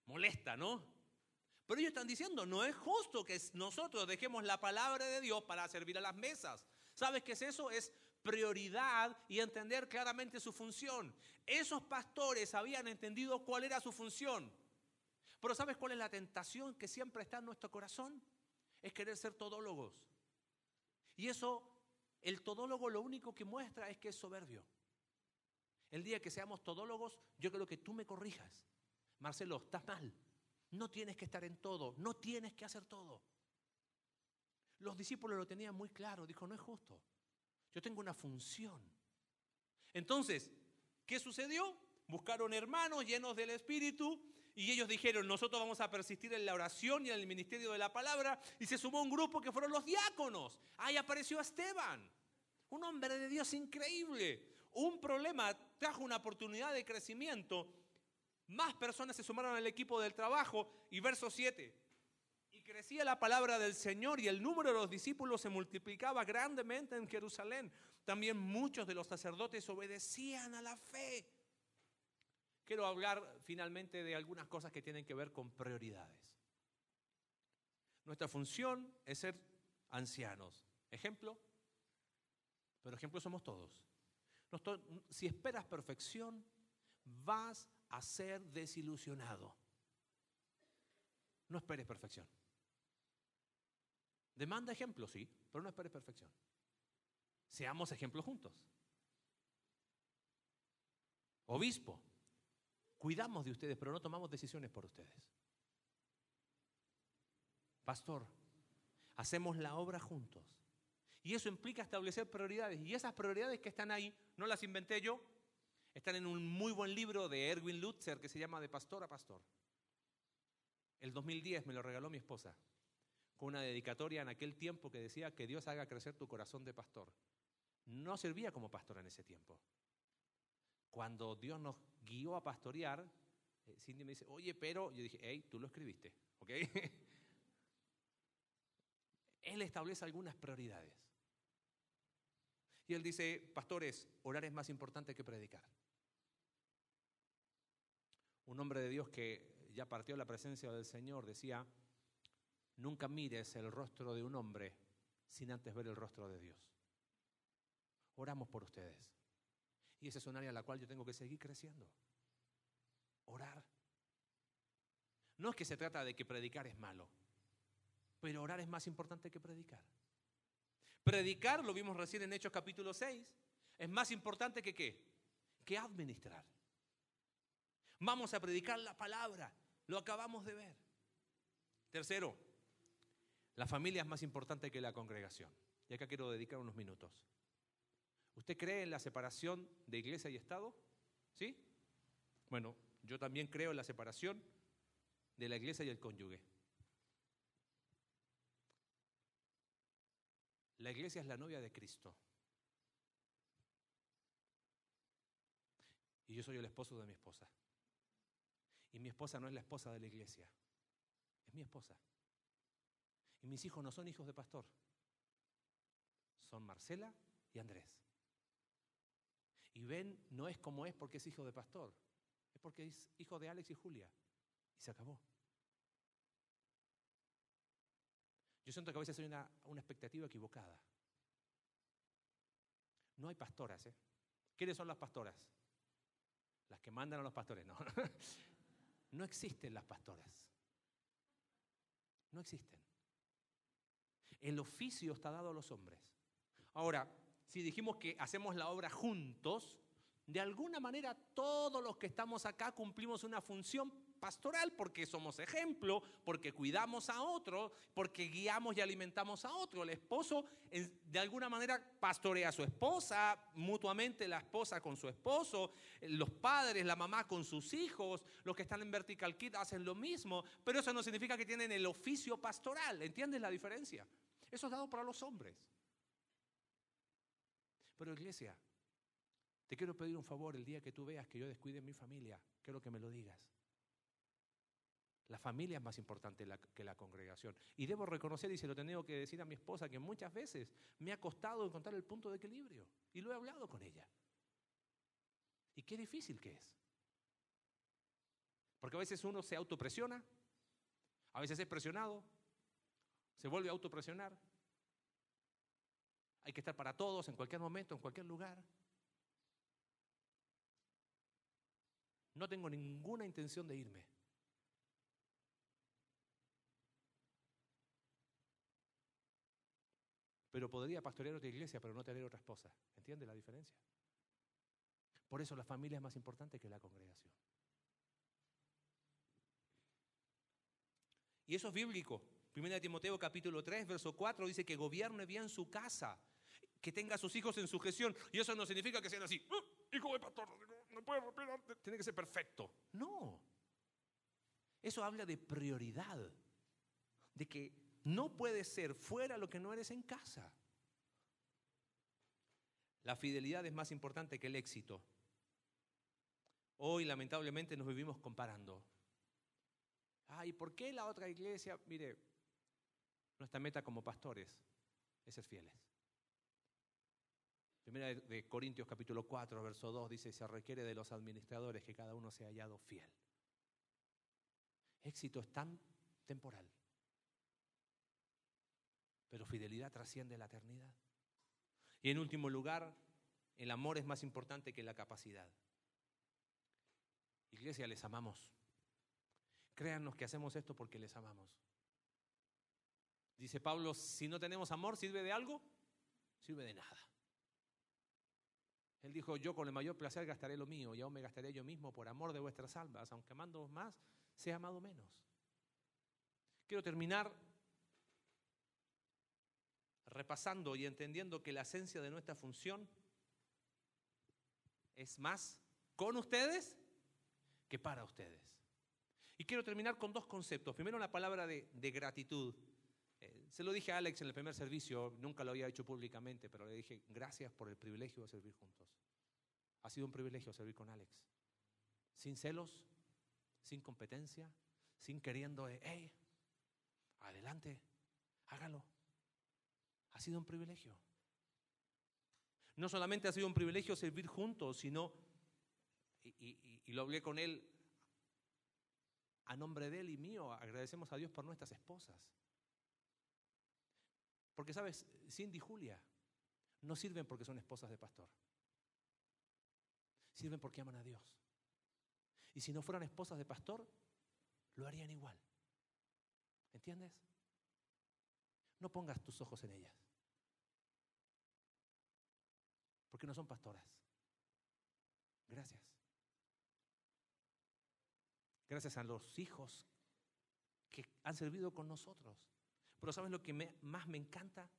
molesta, ¿no? Pero ellos están diciendo, no es justo que nosotros dejemos la palabra de Dios para servir a las mesas. ¿Sabes qué es eso? Es prioridad y entender claramente su función. Esos pastores habían entendido cuál era su función. Pero ¿sabes cuál es la tentación que siempre está en nuestro corazón? Es querer ser todólogos. Y eso, el todólogo lo único que muestra es que es soberbio. El día que seamos todólogos, yo creo que tú me corrijas. Marcelo, estás mal. No tienes que estar en todo, no tienes que hacer todo. Los discípulos lo tenían muy claro, dijo, no es justo. Yo tengo una función. Entonces, ¿qué sucedió? Buscaron hermanos llenos del Espíritu y ellos dijeron, nosotros vamos a persistir en la oración y en el ministerio de la palabra. Y se sumó un grupo que fueron los diáconos. Ahí apareció Esteban, un hombre de Dios increíble. Un problema trajo una oportunidad de crecimiento. Más personas se sumaron al equipo del trabajo. Y verso 7, crecía la palabra del Señor y el número de los discípulos se multiplicaba grandemente en Jerusalén. También muchos de los sacerdotes obedecían a la fe. Quiero hablar finalmente de algunas cosas que tienen que ver con prioridades. Nuestra función es ser ancianos. Ejemplo, pero ejemplo somos todos. Si esperas perfección, vas a ser desilusionado. No esperes perfección. Demanda ejemplo, sí, pero no espere perfección. Seamos ejemplos juntos. Obispo, cuidamos de ustedes, pero no tomamos decisiones por ustedes. Pastor, hacemos la obra juntos. Y eso implica establecer prioridades. Y esas prioridades que están ahí, no las inventé yo, están en un muy buen libro de Erwin Lutzer que se llama De Pastor a Pastor. El 2010 me lo regaló mi esposa, con una dedicatoria en aquel tiempo que decía que Dios haga crecer tu corazón de pastor. No servía como pastor en ese tiempo. Cuando Dios nos guió a pastorear, eh, Cindy me dice, oye, pero yo dije, hey, tú lo escribiste, ¿ok? Él establece algunas prioridades. Y él dice, pastores, orar es más importante que predicar. Un hombre de Dios que ya partió la presencia del Señor decía, nunca mires el rostro de un hombre sin antes ver el rostro de Dios. Oramos por ustedes. Y esa es un área en la cual yo tengo que seguir creciendo. Orar. No es que se trata de que predicar es malo, pero orar es más importante que predicar. Predicar, lo vimos recién en Hechos capítulo 6, es más importante que qué? Que administrar. Vamos a predicar la palabra, lo acabamos de ver. Tercero, la familia es más importante que la congregación. Y acá quiero dedicar unos minutos. ¿Usted cree en la separación de iglesia y Estado? ¿Sí? Bueno, yo también creo en la separación de la iglesia y el cónyuge. La iglesia es la novia de Cristo. Y yo soy el esposo de mi esposa. Y mi esposa no es la esposa de la iglesia, es mi esposa. Y mis hijos no son hijos de pastor, son Marcela y Andrés. Y Ben no es como es porque es hijo de pastor, es porque es hijo de Alex y Julia. Y se acabó. Yo siento que a veces hay una, una expectativa equivocada. No hay pastoras, ¿eh? ¿Quiénes son las pastoras? Las que mandan a los pastores, no. No existen las pastoras. No existen. El oficio está dado a los hombres. Ahora, si dijimos que hacemos la obra juntos, de alguna manera todos los que estamos acá cumplimos una función pastoral porque somos ejemplo, porque cuidamos a otro, porque guiamos y alimentamos a otro. El esposo de alguna manera pastorea a su esposa, mutuamente la esposa con su esposo, los padres, la mamá con sus hijos, los que están en Vertical Kit hacen lo mismo, pero eso no significa que tienen el oficio pastoral. ¿Entiendes la diferencia? Eso es dado para los hombres. Pero iglesia, te quiero pedir un favor el día que tú veas que yo descuide mi familia, quiero que me lo digas. La familia es más importante que la congregación. Y debo reconocer, y se lo tengo que decir a mi esposa, que muchas veces me ha costado encontrar el punto de equilibrio. Y lo he hablado con ella. Y qué difícil que es. Porque a veces uno se autopresiona, a veces es presionado, se vuelve a autopresionar. Hay que estar para todos, en cualquier momento, en cualquier lugar. No tengo ninguna intención de irme. pero podría pastorear otra iglesia, pero no tener otra esposa. ¿Entiende la diferencia? Por eso la familia es más importante que la congregación. Y eso es bíblico. Primera Timoteo capítulo 3, verso 4 dice que gobierne bien su casa, que tenga a sus hijos en sujeción. Y eso no significa que sean así, ¡Ah! hijo de pastor, no puede tiene que ser perfecto. No. Eso habla de prioridad, de que no puedes ser fuera lo que no eres en casa. La fidelidad es más importante que el éxito. Hoy lamentablemente nos vivimos comparando. Ay, ¿por qué la otra iglesia? Mire, nuestra meta como pastores es ser fieles. Primera de Corintios capítulo 4, verso 2 dice, se requiere de los administradores que cada uno sea hallado fiel. Éxito es tan temporal pero fidelidad trasciende la eternidad. Y en último lugar, el amor es más importante que la capacidad. Iglesia, les amamos. Créanos que hacemos esto porque les amamos. Dice Pablo, si no tenemos amor, ¿sirve de algo? Sirve de nada. Él dijo, yo con el mayor placer gastaré lo mío y aún me gastaré yo mismo por amor de vuestras almas, aunque amando más, sea amado menos. Quiero terminar repasando y entendiendo que la esencia de nuestra función es más con ustedes que para ustedes. Y quiero terminar con dos conceptos. Primero la palabra de, de gratitud. Se lo dije a Alex en el primer servicio, nunca lo había hecho públicamente, pero le dije, gracias por el privilegio de servir juntos. Ha sido un privilegio servir con Alex. Sin celos, sin competencia, sin queriendo, hey, adelante, hágalo. Ha sido un privilegio. No solamente ha sido un privilegio servir juntos, sino, y, y, y lo hablé con él a nombre de él y mío, agradecemos a Dios por nuestras esposas. Porque, ¿sabes? Cindy y Julia no sirven porque son esposas de pastor. Sirven porque aman a Dios. Y si no fueran esposas de pastor, lo harían igual. ¿Entiendes? No pongas tus ojos en ellas. Porque no son pastoras. Gracias. Gracias a los hijos que han servido con nosotros. Pero ¿sabes lo que más me encanta?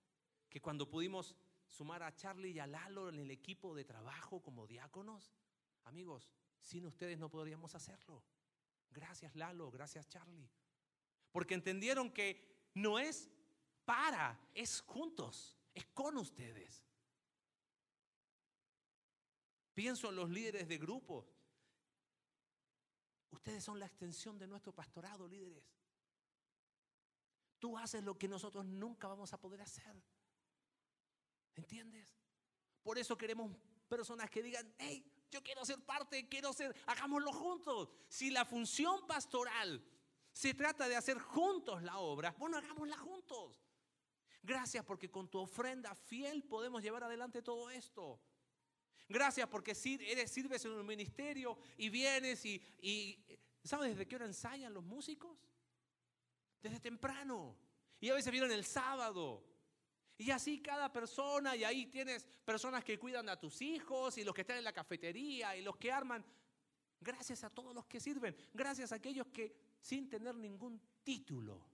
Que cuando pudimos sumar a Charlie y a Lalo en el equipo de trabajo como diáconos, amigos, sin ustedes no podríamos hacerlo. Gracias Lalo, gracias Charlie. Porque entendieron que no es para, es juntos, es con ustedes. Pienso en los líderes de grupos. Ustedes son la extensión de nuestro pastorado, líderes. Tú haces lo que nosotros nunca vamos a poder hacer. ¿Entiendes? Por eso queremos personas que digan, hey, yo quiero ser parte, quiero ser, hagámoslo juntos. Si la función pastoral se trata de hacer juntos la obra, bueno, hagámosla juntos. Gracias porque con tu ofrenda fiel podemos llevar adelante todo esto. Gracias porque eres, sirves en un ministerio y vienes y, y ¿sabes desde qué hora ensayan los músicos? Desde temprano. Y a veces vienen el sábado. Y así cada persona, y ahí tienes personas que cuidan a tus hijos, y los que están en la cafetería, y los que arman. Gracias a todos los que sirven. Gracias a aquellos que sin tener ningún título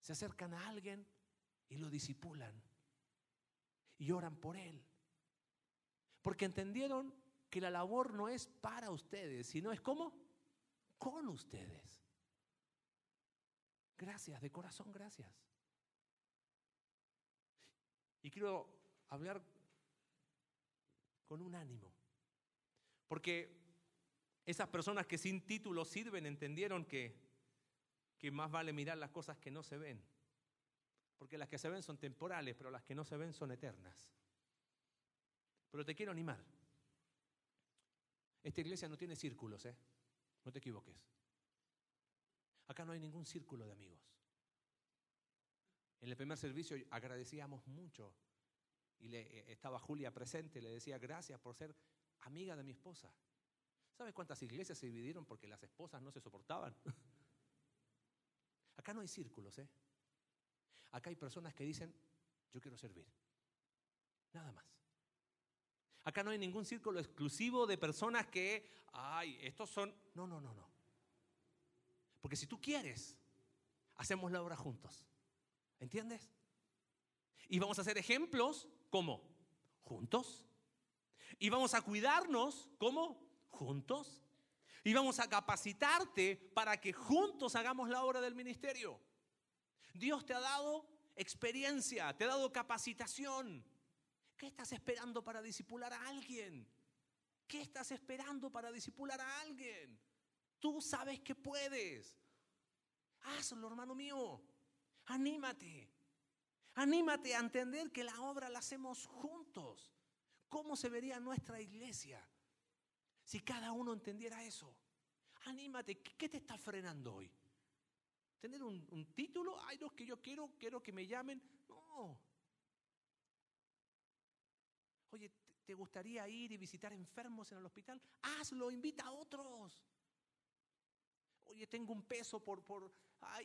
se acercan a alguien y lo disipulan. Y oran por él. Porque entendieron que la labor no es para ustedes, sino es como con ustedes. Gracias, de corazón, gracias. Y quiero hablar con un ánimo. Porque esas personas que sin título sirven entendieron que, que más vale mirar las cosas que no se ven. Porque las que se ven son temporales, pero las que no se ven son eternas. Pero te quiero animar. Esta iglesia no tiene círculos, ¿eh? No te equivoques. Acá no hay ningún círculo de amigos. En el primer servicio agradecíamos mucho y le, eh, estaba Julia presente, le decía gracias por ser amiga de mi esposa. ¿Sabes cuántas iglesias se dividieron porque las esposas no se soportaban? Acá no hay círculos, ¿eh? Acá hay personas que dicen, yo quiero servir. Nada más. Acá no hay ningún círculo exclusivo de personas que, ay, estos son... No, no, no, no. Porque si tú quieres, hacemos la obra juntos. ¿Entiendes? Y vamos a hacer ejemplos como juntos. Y vamos a cuidarnos como juntos. Y vamos a capacitarte para que juntos hagamos la obra del ministerio. Dios te ha dado experiencia, te ha dado capacitación. ¿Qué estás esperando para disipular a alguien? ¿Qué estás esperando para disipular a alguien? Tú sabes que puedes. Hazlo, hermano mío. Anímate. Anímate a entender que la obra la hacemos juntos. ¿Cómo se vería nuestra iglesia si cada uno entendiera eso? Anímate. ¿Qué te está frenando hoy? ¿Tener un, título? Ay, no, que yo quiero, quiero que me llamen. No. Oye, ¿te gustaría ir y visitar enfermos en el hospital? Hazlo, invita a otros. Oye, tengo un peso por... por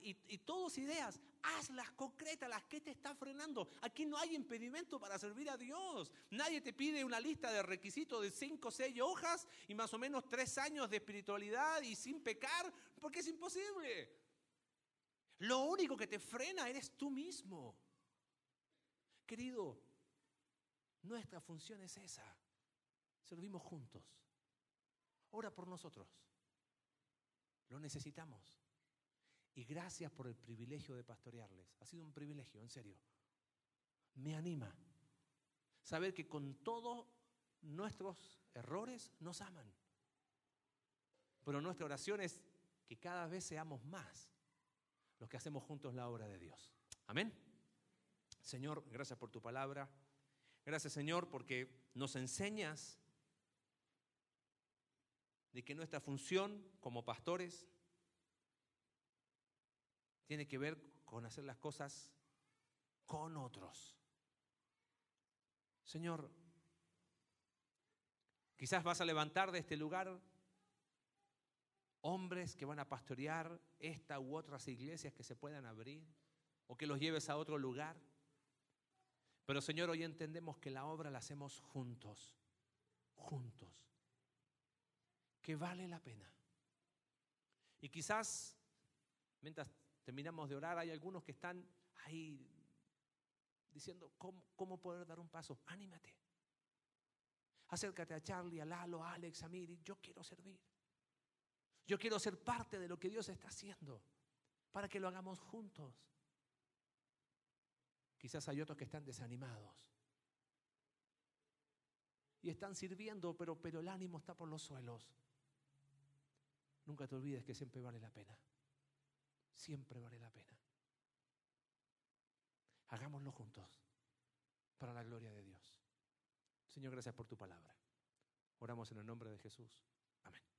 y, y todas ideas, hazlas concretas, las que te está frenando. Aquí no hay impedimento para servir a Dios. Nadie te pide una lista de requisitos de cinco o seis hojas y más o menos tres años de espiritualidad y sin pecar, porque es imposible. Lo único que te frena eres tú mismo. Querido, nuestra función es esa. Servimos juntos. Ora por nosotros. Lo necesitamos. Y gracias por el privilegio de pastorearles. Ha sido un privilegio, en serio. Me anima saber que con todos nuestros errores nos aman. Pero nuestra oración es que cada vez seamos más los que hacemos juntos la obra de Dios. Amén. Señor, gracias por tu palabra. Gracias Señor porque nos enseñas de que nuestra función como pastores tiene que ver con hacer las cosas con otros. Señor, quizás vas a levantar de este lugar hombres que van a pastorear esta u otras iglesias que se puedan abrir o que los lleves a otro lugar. Pero Señor, hoy entendemos que la obra la hacemos juntos, juntos, que vale la pena. Y quizás, mientras terminamos de orar, hay algunos que están ahí diciendo, ¿cómo, cómo poder dar un paso? Anímate. Acércate a Charlie, a Lalo, a Alex, a Miri. Yo quiero servir. Yo quiero ser parte de lo que Dios está haciendo para que lo hagamos juntos. Quizás hay otros que están desanimados y están sirviendo, pero, pero el ánimo está por los suelos. Nunca te olvides que siempre vale la pena. Siempre vale la pena. Hagámoslo juntos para la gloria de Dios. Señor, gracias por tu palabra. Oramos en el nombre de Jesús. Amén.